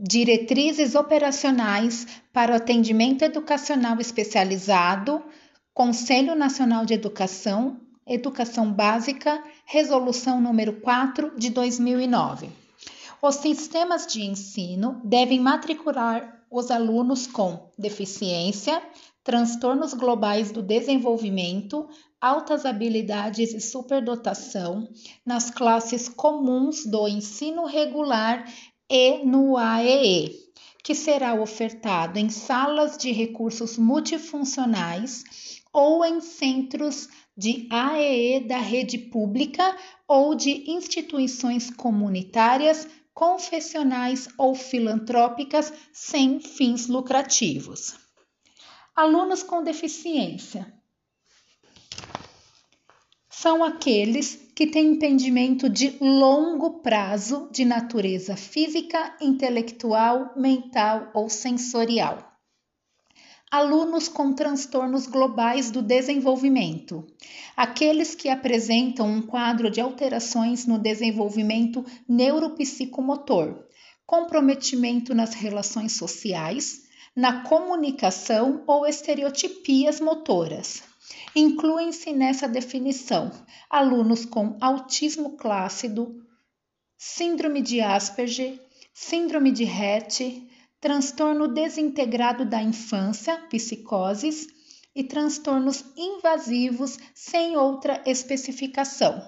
diretrizes operacionais para o atendimento educacional especializado, Conselho Nacional de Educação, Educação Básica, Resolução número 4 de 2009. Os sistemas de ensino devem matricular os alunos com deficiência, transtornos globais do desenvolvimento, altas habilidades e superdotação nas classes comuns do ensino regular e no AEE, que será ofertado em salas de recursos multifuncionais ou em centros de AEE da rede pública ou de instituições comunitárias, confessionais ou filantrópicas sem fins lucrativos. Alunos com deficiência são aqueles que têm impedimento de longo prazo de natureza física, intelectual, mental ou sensorial. Alunos com transtornos globais do desenvolvimento, aqueles que apresentam um quadro de alterações no desenvolvimento neuropsicomotor, comprometimento nas relações sociais, na comunicação ou estereotipias motoras Incluem-se nessa definição alunos com autismo clássico, síndrome de Asperger, síndrome de Rett, transtorno desintegrado da infância, psicoses e transtornos invasivos sem outra especificação.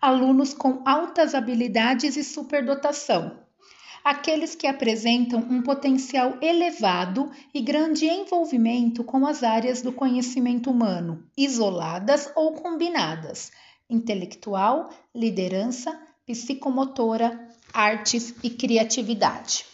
Alunos com altas habilidades e superdotação, aqueles que apresentam um potencial elevado e grande envolvimento com as áreas do conhecimento humano, isoladas ou combinadas, intelectual, liderança, psicomotora, artes e criatividade.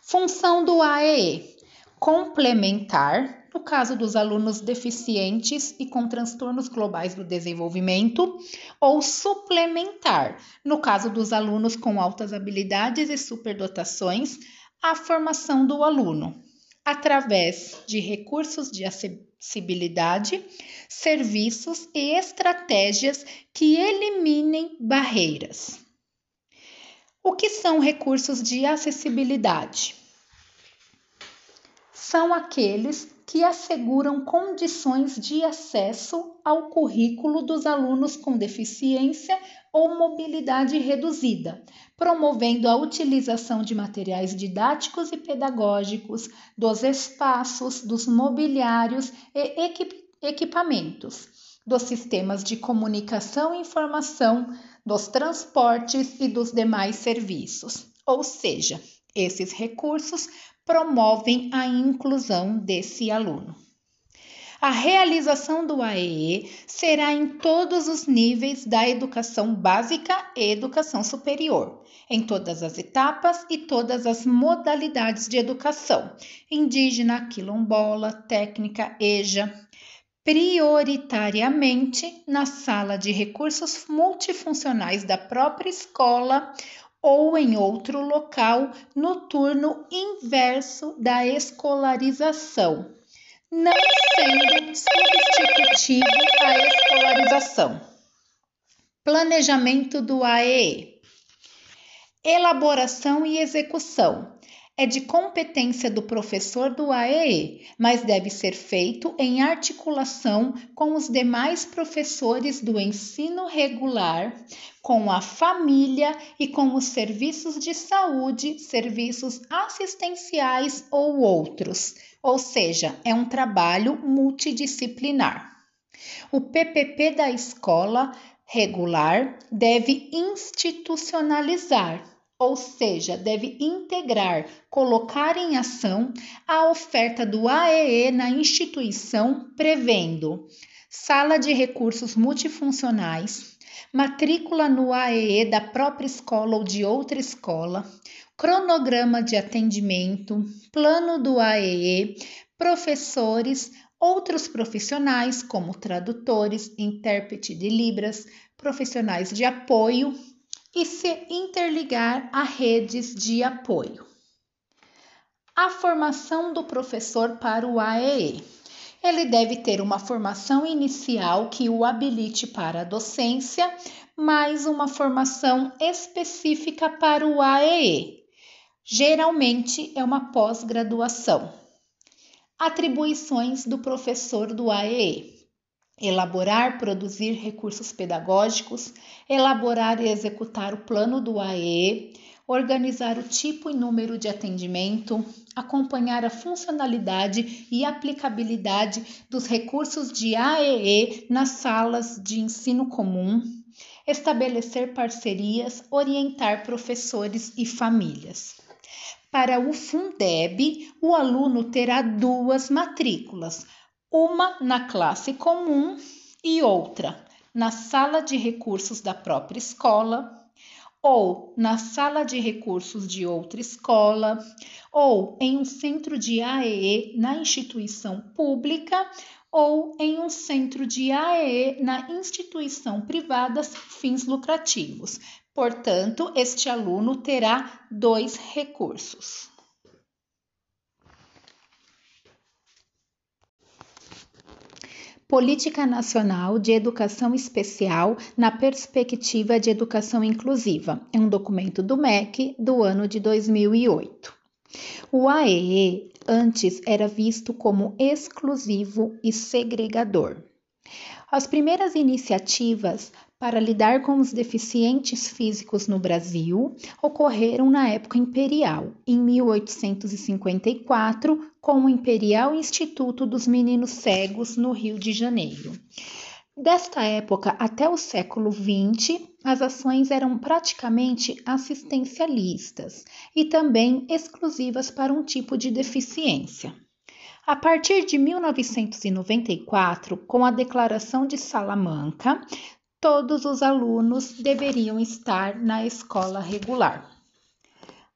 Função do AEE: complementar no caso dos alunos deficientes e com transtornos globais do desenvolvimento, ou suplementar, no caso dos alunos com altas habilidades e superdotações, a formação do aluno, através de recursos de acessibilidade, serviços e estratégias que eliminem barreiras. O que são recursos de acessibilidade? São aqueles que asseguram condições de acesso ao currículo dos alunos com deficiência ou mobilidade reduzida, promovendo a utilização de materiais didáticos e pedagógicos, dos espaços, dos mobiliários e equipamentos, dos sistemas de comunicação e informação, dos transportes e dos demais serviços. Ou seja, esses recursos promovem a inclusão desse aluno. A realização do AEE será em todos os níveis da educação básica e educação superior, em todas as etapas e todas as modalidades de educação, indígena, quilombola, técnica, EJA, prioritariamente na sala de recursos multifuncionais da própria escola ou em outro local no turno inverso da escolarização, não sendo substitutivo à escolarização. Planejamento do AEE. Elaboração e execução é de competência do professor do AEE, mas deve ser feito em articulação com os demais professores do ensino regular, com a família e com os serviços de saúde, serviços assistenciais ou outros. Ou seja, é um trabalho multidisciplinar. O PPP da escola regular deve institucionalizar ou seja, deve integrar, colocar em ação a oferta do AEE na instituição, prevendo sala de recursos multifuncionais, matrícula no AEE da própria escola ou de outra escola, cronograma de atendimento, plano do AEE, professores, outros profissionais como tradutores, intérprete de Libras, profissionais de apoio e se interligar a redes de apoio. A formação do professor para o AEE. Ele deve ter uma formação inicial que o habilite para a docência, mais uma formação específica para o AEE, Geralmente é uma pós-graduação. Atribuições do professor do AEE: elaborar, produzir recursos pedagógicos, elaborar e executar o plano do AEE, organizar o tipo e número de atendimento, acompanhar a funcionalidade e aplicabilidade dos recursos de AEE nas salas de ensino comum, estabelecer parcerias, orientar professores e famílias. Para o Fundeb, o aluno terá duas matrículas, uma na classe comum e outra na sala de recursos da própria escola, ou na sala de recursos de outra escola, ou em um centro de AEE na instituição pública, ou em um centro de AEE na instituição privada fins lucrativos. Portanto, este aluno terá dois recursos. Política Nacional de Educação Especial na Perspectiva de Educação Inclusiva. É um documento do MEC do ano de 2008. O AEE antes era visto como exclusivo e segregador. As primeiras iniciativas para lidar com os deficientes físicos no Brasil ocorreram na época imperial, em 1854, com o Imperial Instituto dos Meninos Cegos, no Rio de Janeiro. Desta época até o século XX, as ações eram praticamente assistencialistas e também exclusivas para um tipo de deficiência. A partir de 1994, com a Declaração de Salamanca, todos os alunos deveriam estar na escola regular.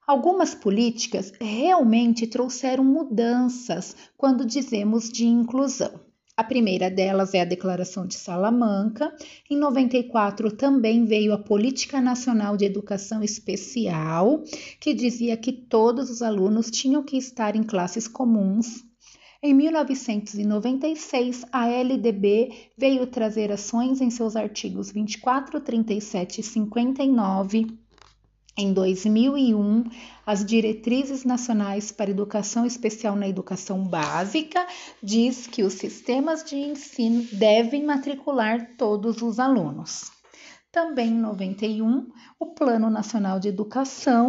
Algumas políticas realmente trouxeram mudanças quando dizemos de inclusão. A primeira delas é a Declaração de Salamanca. Em 94 também veio a Política Nacional de Educação Especial, que dizia que todos os alunos tinham que estar em classes comuns em 1996, a LDB veio trazer ações em seus artigos 24, 37 e 59. Em 2001, as Diretrizes Nacionais para Educação Especial na Educação Básica diz que os sistemas de ensino devem matricular todos os alunos. Também em 91, o Plano Nacional de Educação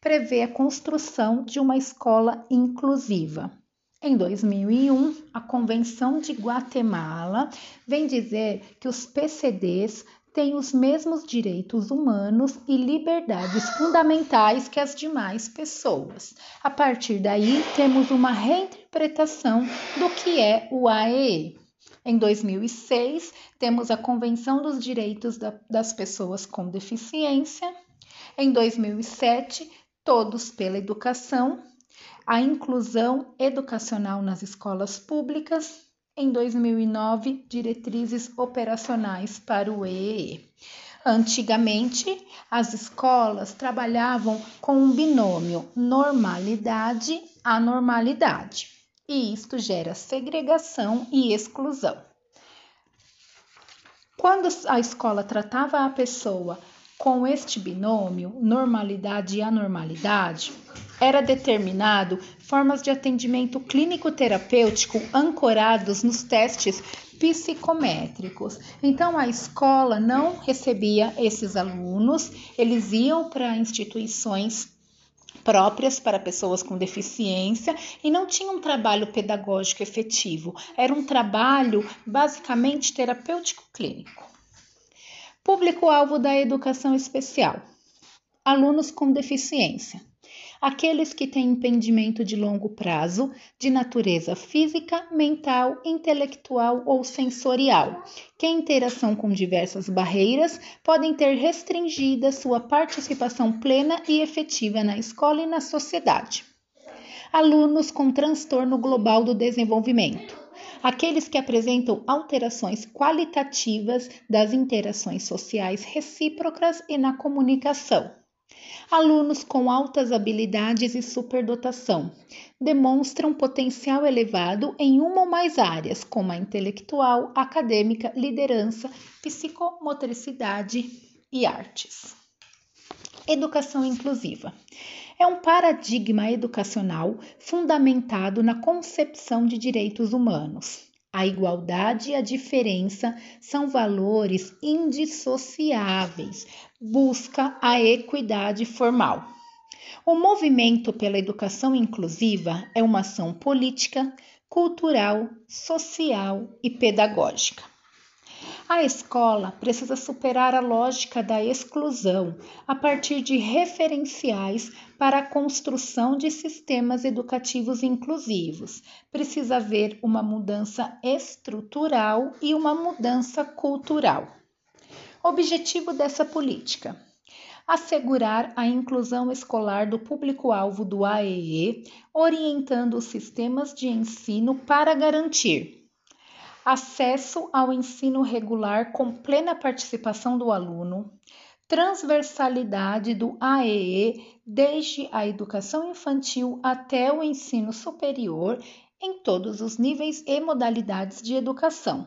prevê a construção de uma escola inclusiva. Em 2001, a Convenção de Guatemala vem dizer que os PCDs têm os mesmos direitos humanos e liberdades fundamentais que as demais pessoas. A partir daí, temos uma reinterpretação do que é o AEE. Em 2006, temos a Convenção dos Direitos das Pessoas com Deficiência. Em 2007, Todos pela Educação a inclusão educacional nas escolas públicas, em 2009, diretrizes operacionais para o EEE. Antigamente, as escolas trabalhavam com um binômio normalidade-anormalidade, e isto gera segregação e exclusão. Quando a escola tratava a pessoa com este binômio, normalidade e anormalidade, era determinado formas de atendimento clínico-terapêutico ancorados nos testes psicométricos. Então a escola não recebia esses alunos, eles iam para instituições próprias para pessoas com deficiência e não tinha um trabalho pedagógico efetivo, era um trabalho basicamente terapêutico clínico. Público-alvo da educação especial: alunos com deficiência. Aqueles que têm impedimento de longo prazo, de natureza física, mental, intelectual ou sensorial, que em interação com diversas barreiras podem ter restringida sua participação plena e efetiva na escola e na sociedade. Alunos com transtorno global do desenvolvimento aqueles que apresentam alterações qualitativas das interações sociais recíprocas e na comunicação Alunos com altas habilidades e superdotação demonstram potencial elevado em uma ou mais áreas, como a intelectual, acadêmica, liderança, psicomotricidade e artes. Educação inclusiva é um paradigma educacional fundamentado na concepção de direitos humanos. A igualdade e a diferença são valores indissociáveis, busca a equidade formal. O movimento pela educação inclusiva é uma ação política, cultural, social e pedagógica. A escola precisa superar a lógica da exclusão a partir de referenciais para a construção de sistemas educativos inclusivos. Precisa haver uma mudança estrutural e uma mudança cultural. Objetivo dessa política: assegurar a inclusão escolar do público-alvo do AEE, orientando os sistemas de ensino para garantir acesso ao ensino regular com plena participação do aluno, transversalidade do AEE desde a educação infantil até o ensino superior em todos os níveis e modalidades de educação.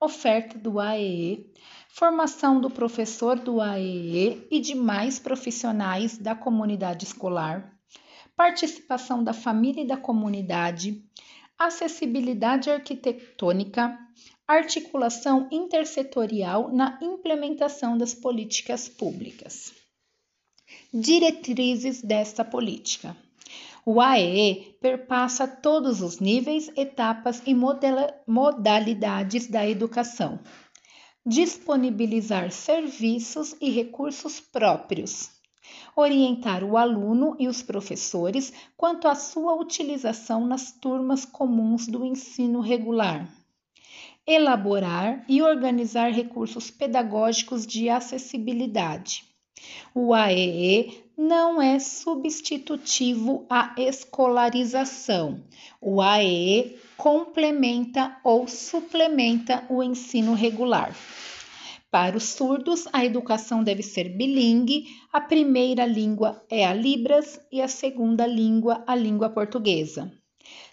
Oferta do AEE, formação do professor do AEE e demais profissionais da comunidade escolar, participação da família e da comunidade, acessibilidade arquitetônica, articulação intersetorial na implementação das políticas públicas. Diretrizes desta política. O AEE perpassa todos os níveis, etapas e modalidades da educação. Disponibilizar serviços e recursos próprios orientar o aluno e os professores quanto à sua utilização nas turmas comuns do ensino regular, elaborar e organizar recursos pedagógicos de acessibilidade. O AEE não é substitutivo à escolarização. O AEE complementa ou suplementa o ensino regular. Para os surdos, a educação deve ser bilingue, a primeira língua é a Libras e a segunda língua a língua portuguesa.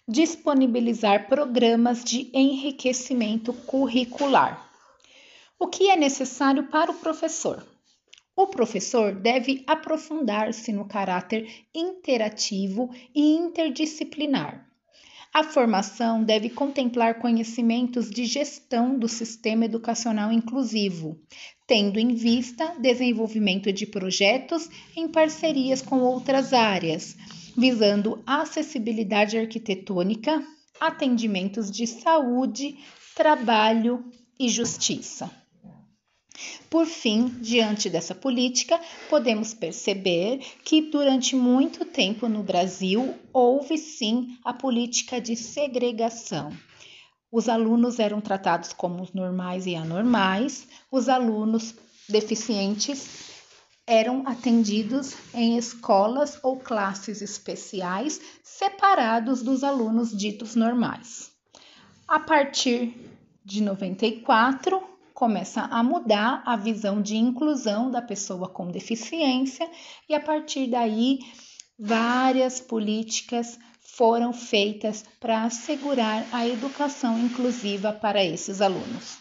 Disponibilizar programas de enriquecimento curricular. O que é necessário para o professor? O professor deve aprofundar-se no caráter interativo e interdisciplinar a formação deve contemplar conhecimentos de gestão do sistema educacional inclusivo, tendo em vista desenvolvimento de projetos em parcerias com outras áreas, visando acessibilidade arquitetônica, atendimentos de saúde, trabalho e justiça. Por fim, diante dessa política, podemos perceber que durante muito tempo no Brasil houve sim a política de segregação. Os alunos eram tratados como os normais e anormais, os alunos deficientes eram atendidos em escolas ou classes especiais separados dos alunos ditos normais. A partir de 94, começa a mudar a visão de inclusão da pessoa com deficiência e a partir daí várias políticas foram feitas para assegurar a educação inclusiva para esses alunos.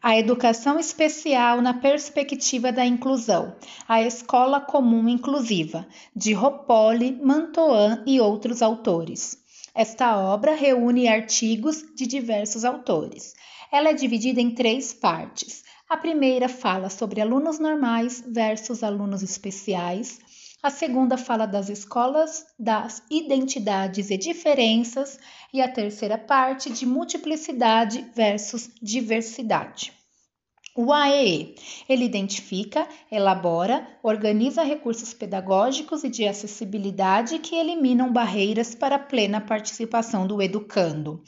A educação especial na perspectiva da inclusão, a escola comum inclusiva, de Ropoli, Mantoan e outros autores. Esta obra reúne artigos de diversos autores. Ela é dividida em três partes. A primeira fala sobre alunos normais versus alunos especiais. A segunda fala das escolas, das identidades e diferenças. E a terceira parte de multiplicidade versus diversidade. O AEE, ele identifica, elabora, organiza recursos pedagógicos e de acessibilidade que eliminam barreiras para a plena participação do educando,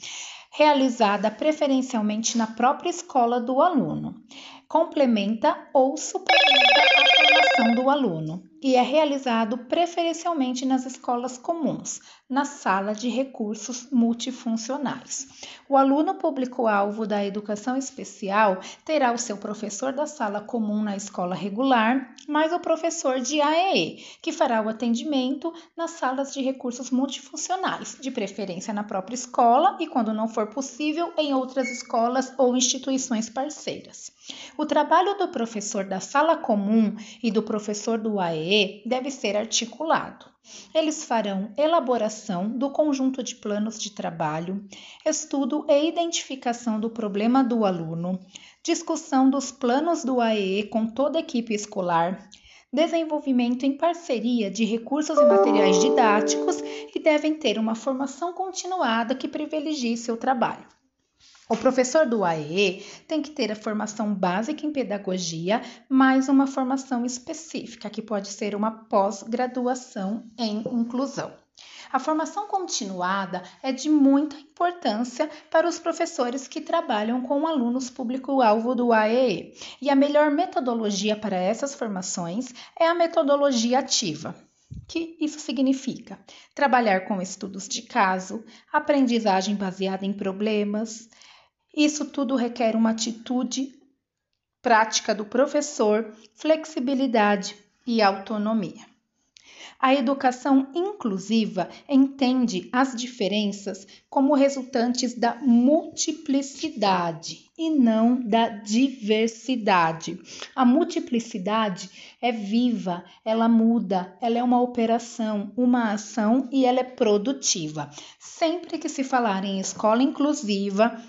realizada preferencialmente na própria escola do aluno. Complementa ou suplementa formação do aluno e é realizado preferencialmente nas escolas comuns, na sala de recursos multifuncionais. O aluno público-alvo da educação especial terá o seu professor da sala comum na escola regular, mais o professor de AEE, que fará o atendimento nas salas de recursos multifuncionais, de preferência na própria escola e, quando não for possível, em outras escolas ou instituições parceiras. O trabalho do professor da sala comum e do professor do AEE deve ser articulado. Eles farão elaboração do conjunto de planos de trabalho, estudo e identificação do problema do aluno, discussão dos planos do AEE com toda a equipe escolar, desenvolvimento em parceria de recursos e materiais didáticos e devem ter uma formação continuada que privilegie seu trabalho. O professor do AEE tem que ter a formação básica em pedagogia, mais uma formação específica, que pode ser uma pós-graduação em inclusão. A formação continuada é de muita importância para os professores que trabalham com alunos público-alvo do AEE, e a melhor metodologia para essas formações é a metodologia ativa. Que isso significa? Trabalhar com estudos de caso, aprendizagem baseada em problemas, isso tudo requer uma atitude prática do professor, flexibilidade e autonomia. A educação inclusiva entende as diferenças como resultantes da multiplicidade e não da diversidade. A multiplicidade é viva, ela muda, ela é uma operação, uma ação e ela é produtiva. Sempre que se falar em escola inclusiva,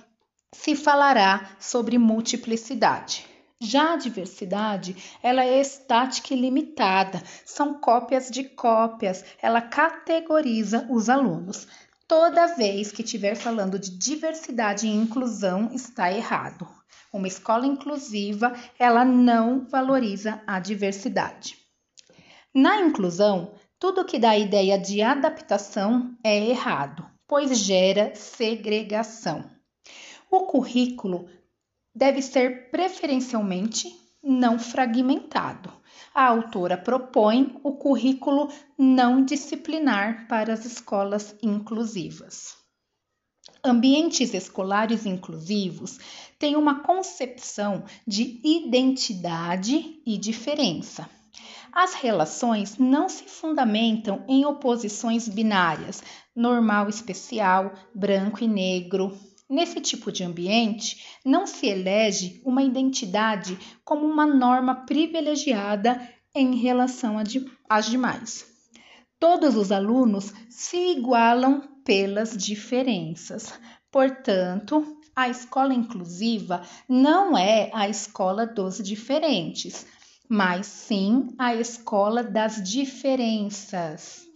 se falará sobre multiplicidade. Já a diversidade, ela é estática e limitada, são cópias de cópias, ela categoriza os alunos. Toda vez que estiver falando de diversidade e inclusão, está errado. Uma escola inclusiva, ela não valoriza a diversidade. Na inclusão, tudo que dá a ideia de adaptação é errado, pois gera segregação. O currículo deve ser preferencialmente não fragmentado. A autora propõe o currículo não disciplinar para as escolas inclusivas. Ambientes escolares inclusivos têm uma concepção de identidade e diferença. As relações não se fundamentam em oposições binárias, normal especial, branco e negro, Nesse tipo de ambiente, não se elege uma identidade como uma norma privilegiada em relação às demais. Todos os alunos se igualam pelas diferenças. Portanto, a escola inclusiva não é a escola dos diferentes, mas sim a escola das diferenças.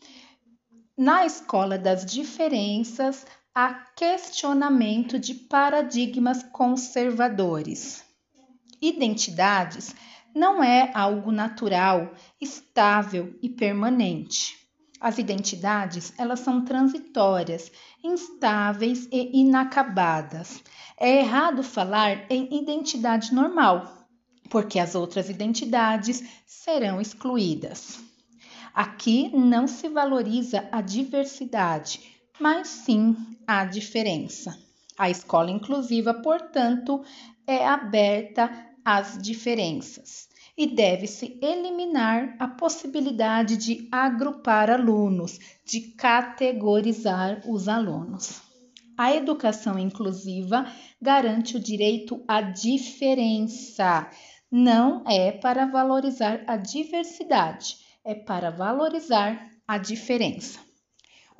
Na escola das diferenças, a questionamento de paradigmas conservadores. Identidades não é algo natural, estável e permanente. As identidades, elas são transitórias, instáveis e inacabadas. É errado falar em identidade normal, porque as outras identidades serão excluídas. Aqui não se valoriza a diversidade, mas sim a diferença. A escola inclusiva, portanto, é aberta às diferenças e deve-se eliminar a possibilidade de agrupar alunos, de categorizar os alunos. A educação inclusiva garante o direito à diferença. Não é para valorizar a diversidade, é para valorizar a diferença.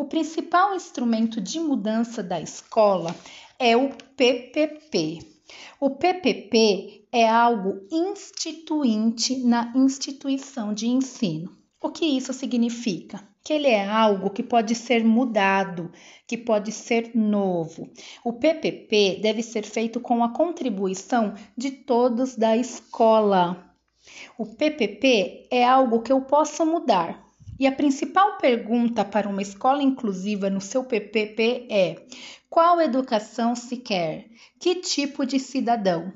O principal instrumento de mudança da escola é o PPP. O PPP é algo instituinte na instituição de ensino. O que isso significa? Que ele é algo que pode ser mudado, que pode ser novo. O PPP deve ser feito com a contribuição de todos da escola. O PPP é algo que eu posso mudar, e a principal pergunta para uma escola inclusiva no seu PPP é: qual educação se quer? Que tipo de cidadão?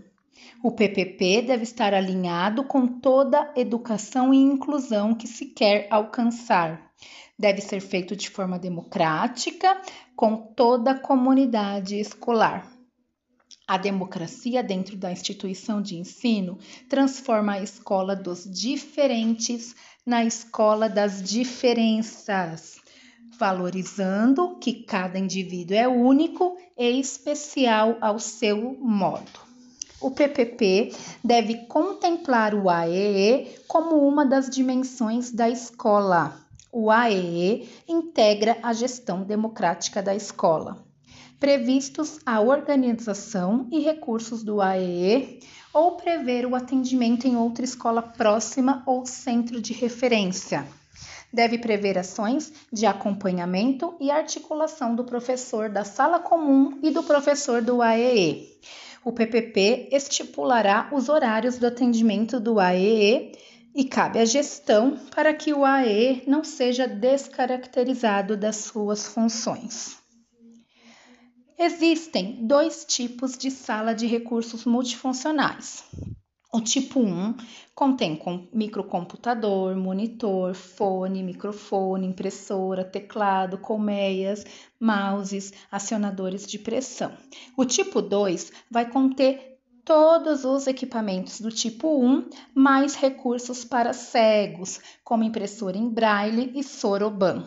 O PPP deve estar alinhado com toda educação e inclusão que se quer alcançar. Deve ser feito de forma democrática com toda a comunidade escolar. A democracia dentro da instituição de ensino transforma a escola dos diferentes na escola das diferenças, valorizando que cada indivíduo é único e especial ao seu modo. O PPP deve contemplar o AEE como uma das dimensões da escola. O AEE integra a gestão democrática da escola. Previstos a organização e recursos do AEE ou prever o atendimento em outra escola próxima ou centro de referência. Deve prever ações de acompanhamento e articulação do professor da sala comum e do professor do AEE o PPP estipulará os horários do atendimento do AEE e cabe à gestão para que o AE não seja descaracterizado das suas funções. Existem dois tipos de sala de recursos multifuncionais: o tipo 1 contém microcomputador, monitor, fone, microfone, impressora, teclado, colmeias, mouses, acionadores de pressão. O tipo 2 vai conter todos os equipamentos do tipo 1, mais recursos para cegos, como impressora em braille e soroban.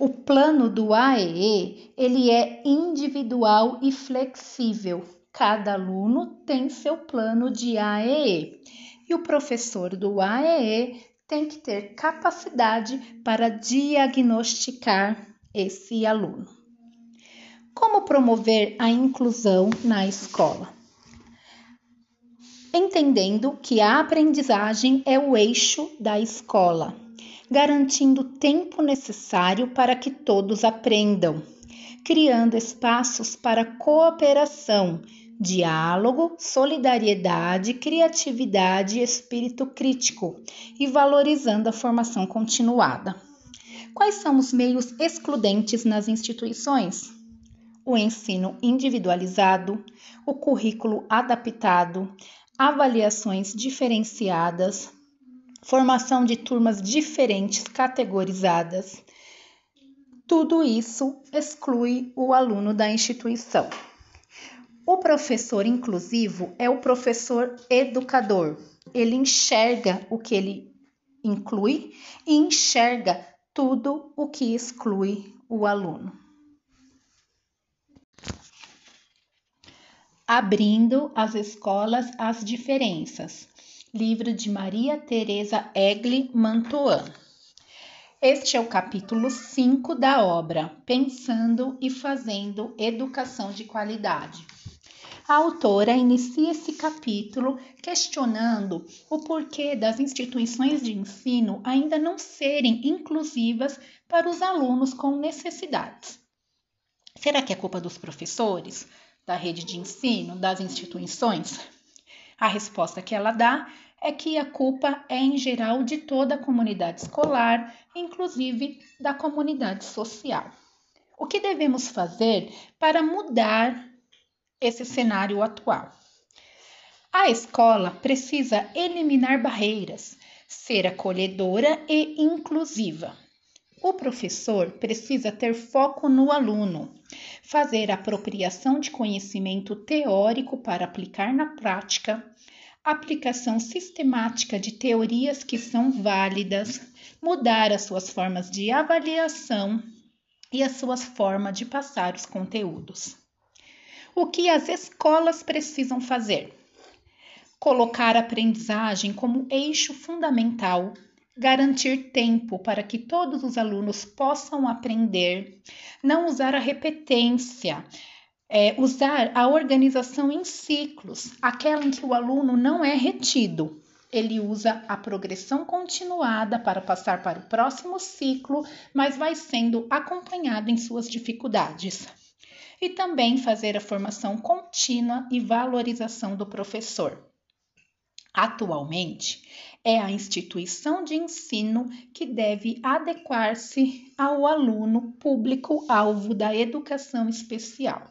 O plano do AEE, ele é individual e flexível Cada aluno tem seu plano de AEE e o professor do AEE tem que ter capacidade para diagnosticar esse aluno. Como promover a inclusão na escola? Entendendo que a aprendizagem é o eixo da escola, garantindo o tempo necessário para que todos aprendam, criando espaços para cooperação diálogo, solidariedade, criatividade e espírito crítico e valorizando a formação continuada. Quais são os meios excludentes nas instituições? O ensino individualizado, o currículo adaptado, avaliações diferenciadas, formação de turmas diferentes categorizadas. Tudo isso exclui o aluno da instituição. O professor inclusivo é o professor educador. Ele enxerga o que ele inclui e enxerga tudo o que exclui o aluno. Abrindo as escolas às diferenças. Livro de Maria Teresa Egli Mantuan. Este é o capítulo 5 da obra Pensando e Fazendo Educação de Qualidade. A autora inicia esse capítulo questionando o porquê das instituições de ensino ainda não serem inclusivas para os alunos com necessidades. Será que é culpa dos professores, da rede de ensino, das instituições? A resposta que ela dá é que a culpa é em geral de toda a comunidade escolar, inclusive da comunidade social. O que devemos fazer para mudar esse cenário atual. A escola precisa eliminar barreiras, ser acolhedora e inclusiva. O professor precisa ter foco no aluno, fazer apropriação de conhecimento teórico para aplicar na prática, aplicação sistemática de teorias que são válidas, mudar as suas formas de avaliação e as suas formas de passar os conteúdos. O que as escolas precisam fazer? Colocar a aprendizagem como eixo fundamental, garantir tempo para que todos os alunos possam aprender, não usar a repetência, é, usar a organização em ciclos, aquela em que o aluno não é retido. Ele usa a progressão continuada para passar para o próximo ciclo, mas vai sendo acompanhado em suas dificuldades e também fazer a formação contínua e valorização do professor. Atualmente, é a instituição de ensino que deve adequar-se ao aluno público-alvo da educação especial.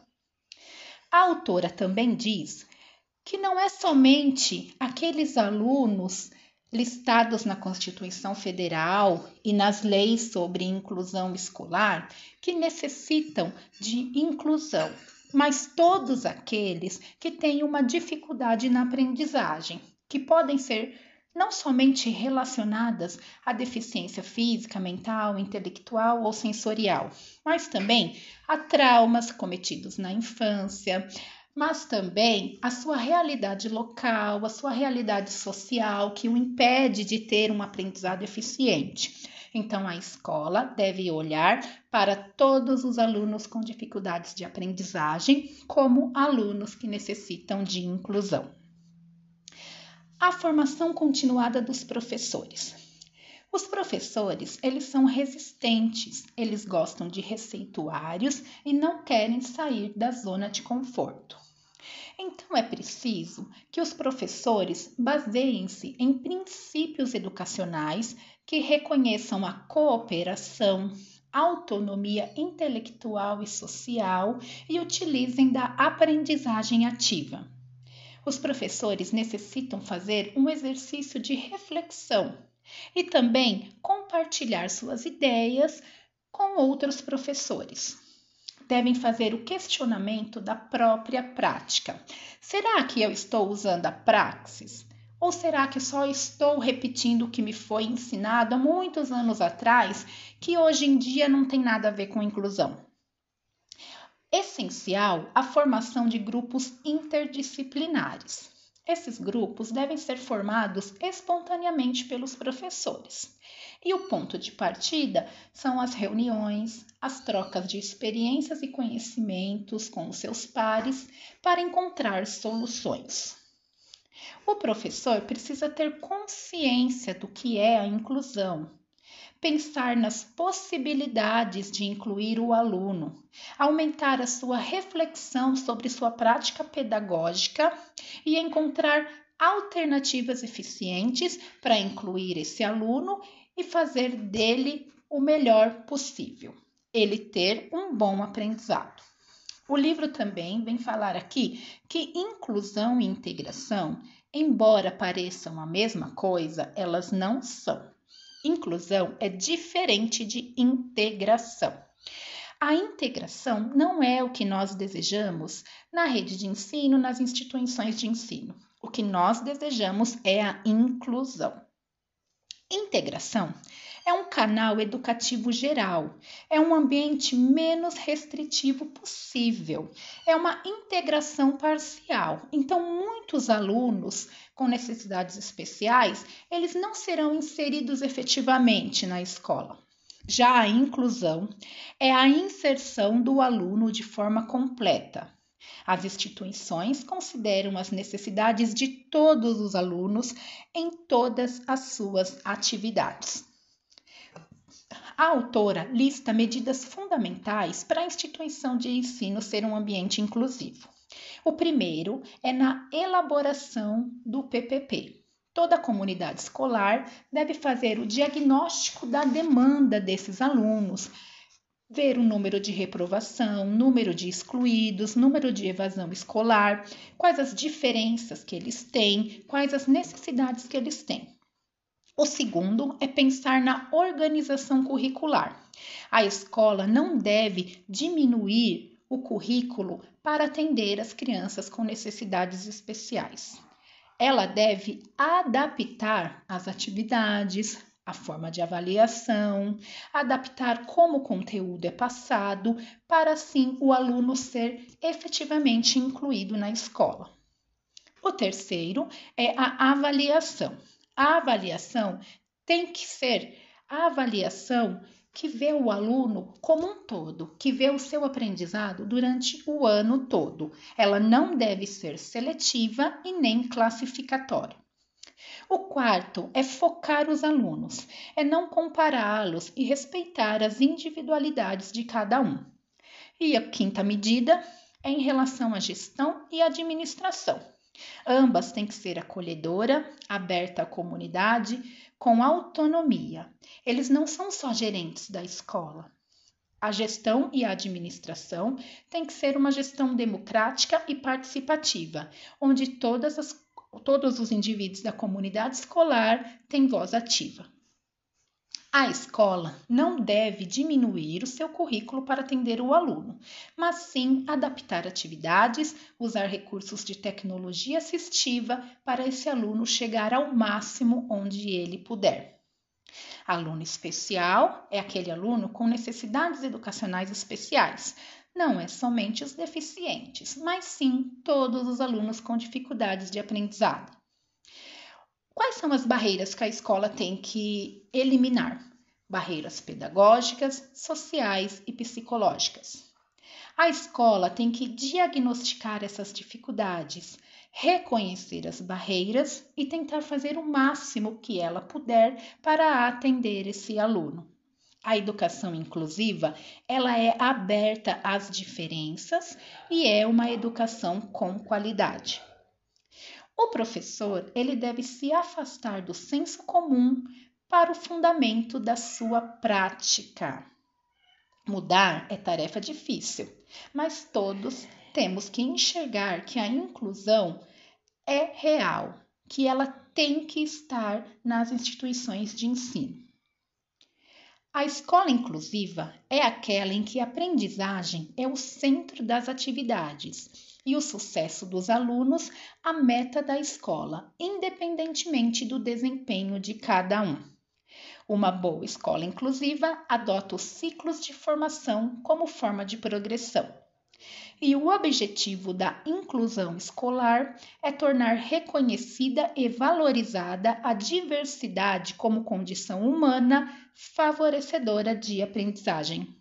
A autora também diz que não é somente aqueles alunos listados na Constituição Federal e nas leis sobre inclusão escolar que necessitam de inclusão, mas todos aqueles que têm uma dificuldade na aprendizagem, que podem ser não somente relacionadas à deficiência física, mental, intelectual ou sensorial, mas também a traumas cometidos na infância, mas também a sua realidade local, a sua realidade social que o impede de ter um aprendizado eficiente. Então, a escola deve olhar para todos os alunos com dificuldades de aprendizagem como alunos que necessitam de inclusão. A formação continuada dos professores. Os professores, eles são resistentes, eles gostam de receituários e não querem sair da zona de conforto. Então é preciso que os professores baseiem-se em princípios educacionais que reconheçam a cooperação, autonomia intelectual e social e utilizem da aprendizagem ativa. Os professores necessitam fazer um exercício de reflexão e também compartilhar suas ideias com outros professores devem fazer o questionamento da própria prática. Será que eu estou usando a praxis? Ou será que só estou repetindo o que me foi ensinado há muitos anos atrás, que hoje em dia não tem nada a ver com inclusão? Essencial a formação de grupos interdisciplinares. Esses grupos devem ser formados espontaneamente pelos professores. E o ponto de partida são as reuniões, as trocas de experiências e conhecimentos com os seus pares para encontrar soluções. O professor precisa ter consciência do que é a inclusão, pensar nas possibilidades de incluir o aluno, aumentar a sua reflexão sobre sua prática pedagógica e encontrar alternativas eficientes para incluir esse aluno e fazer dele o melhor possível, ele ter um bom aprendizado. O livro também vem falar aqui que inclusão e integração, embora pareçam a mesma coisa, elas não são. Inclusão é diferente de integração. A integração não é o que nós desejamos na rede de ensino, nas instituições de ensino. O que nós desejamos é a inclusão. Integração é um canal educativo geral, é um ambiente menos restritivo possível, é uma integração parcial. Então, muitos alunos com necessidades especiais, eles não serão inseridos efetivamente na escola. Já a inclusão é a inserção do aluno de forma completa, as instituições consideram as necessidades de todos os alunos em todas as suas atividades. A autora lista medidas fundamentais para a instituição de ensino ser um ambiente inclusivo. O primeiro é na elaboração do PPP. Toda comunidade escolar deve fazer o diagnóstico da demanda desses alunos, ver o número de reprovação, número de excluídos, número de evasão escolar, quais as diferenças que eles têm, quais as necessidades que eles têm. O segundo é pensar na organização curricular. A escola não deve diminuir o currículo para atender as crianças com necessidades especiais. Ela deve adaptar as atividades, a forma de avaliação, adaptar como o conteúdo é passado, para assim o aluno ser efetivamente incluído na escola. O terceiro é a avaliação. A avaliação tem que ser a avaliação que vê o aluno como um todo, que vê o seu aprendizado durante o ano todo. Ela não deve ser seletiva e nem classificatória. O quarto é focar os alunos, é não compará-los e respeitar as individualidades de cada um. E a quinta medida é em relação à gestão e administração. Ambas têm que ser acolhedora, aberta à comunidade, com autonomia. Eles não são só gerentes da escola. A gestão e a administração tem que ser uma gestão democrática e participativa, onde as, todos os indivíduos da comunidade escolar têm voz ativa. A escola não deve diminuir o seu currículo para atender o aluno, mas sim adaptar atividades, usar recursos de tecnologia assistiva para esse aluno chegar ao máximo onde ele puder. Aluno especial é aquele aluno com necessidades educacionais especiais. Não é somente os deficientes, mas sim todos os alunos com dificuldades de aprendizado. Quais são as barreiras que a escola tem que eliminar? Barreiras pedagógicas, sociais e psicológicas. A escola tem que diagnosticar essas dificuldades, reconhecer as barreiras e tentar fazer o máximo que ela puder para atender esse aluno. A educação inclusiva, ela é aberta às diferenças e é uma educação com qualidade. O professor, ele deve se afastar do senso comum para o fundamento da sua prática. Mudar é tarefa difícil, mas todos temos que enxergar que a inclusão é real, que ela tem que estar nas instituições de ensino. A escola inclusiva é aquela em que a aprendizagem é o centro das atividades e o sucesso dos alunos a meta da escola, independentemente do desempenho de cada um. Uma boa escola inclusiva adota os ciclos de formação como forma de progressão. E o objetivo da inclusão escolar é tornar reconhecida e valorizada a diversidade como condição humana favorecedora de aprendizagem.